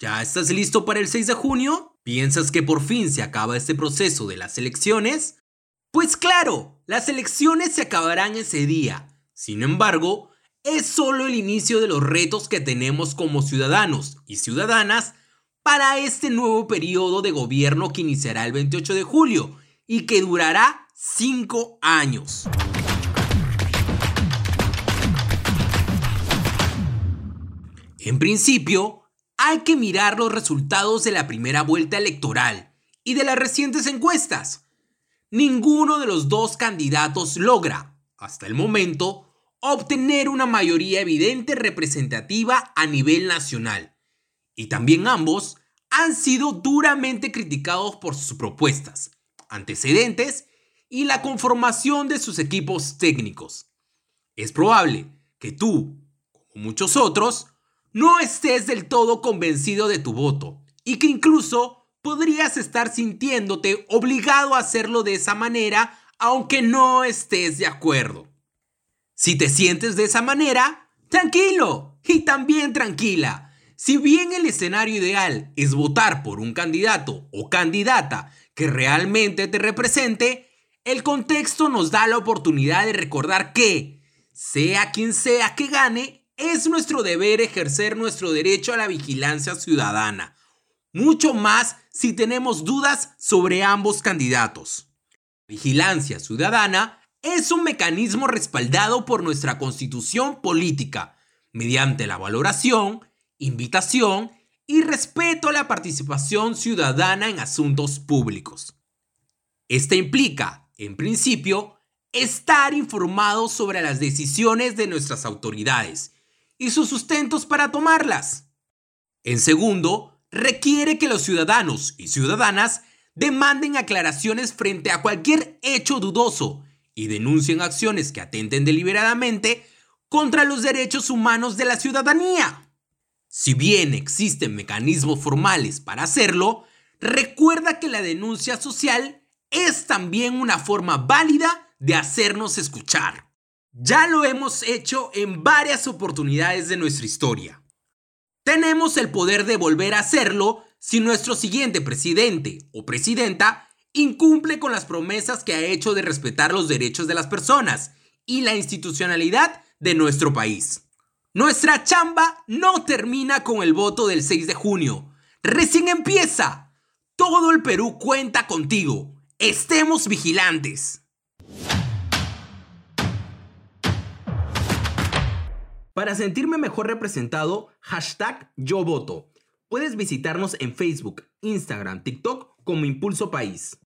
¿Ya estás listo para el 6 de junio? ¿Piensas que por fin se acaba este proceso de las elecciones? Pues claro, las elecciones se acabarán ese día. Sin embargo, es solo el inicio de los retos que tenemos como ciudadanos y ciudadanas para este nuevo periodo de gobierno que iniciará el 28 de julio y que durará 5 años. En principio, hay que mirar los resultados de la primera vuelta electoral y de las recientes encuestas. Ninguno de los dos candidatos logra, hasta el momento, obtener una mayoría evidente representativa a nivel nacional. Y también ambos han sido duramente criticados por sus propuestas, antecedentes y la conformación de sus equipos técnicos. Es probable que tú, como muchos otros, no estés del todo convencido de tu voto y que incluso podrías estar sintiéndote obligado a hacerlo de esa manera aunque no estés de acuerdo. Si te sientes de esa manera, tranquilo y también tranquila. Si bien el escenario ideal es votar por un candidato o candidata que realmente te represente, el contexto nos da la oportunidad de recordar que, sea quien sea que gane, es nuestro deber ejercer nuestro derecho a la vigilancia ciudadana, mucho más si tenemos dudas sobre ambos candidatos. Vigilancia ciudadana es un mecanismo respaldado por nuestra constitución política, mediante la valoración, invitación y respeto a la participación ciudadana en asuntos públicos. Esta implica, en principio, estar informados sobre las decisiones de nuestras autoridades y sus sustentos para tomarlas. En segundo, requiere que los ciudadanos y ciudadanas demanden aclaraciones frente a cualquier hecho dudoso y denuncien acciones que atenten deliberadamente contra los derechos humanos de la ciudadanía. Si bien existen mecanismos formales para hacerlo, recuerda que la denuncia social es también una forma válida de hacernos escuchar. Ya lo hemos hecho en varias oportunidades de nuestra historia. Tenemos el poder de volver a hacerlo si nuestro siguiente presidente o presidenta incumple con las promesas que ha hecho de respetar los derechos de las personas y la institucionalidad de nuestro país. Nuestra chamba no termina con el voto del 6 de junio. Recién empieza. Todo el Perú cuenta contigo. Estemos vigilantes. Para sentirme mejor representado, hashtag yo voto. Puedes visitarnos en Facebook, Instagram, TikTok como Impulso País.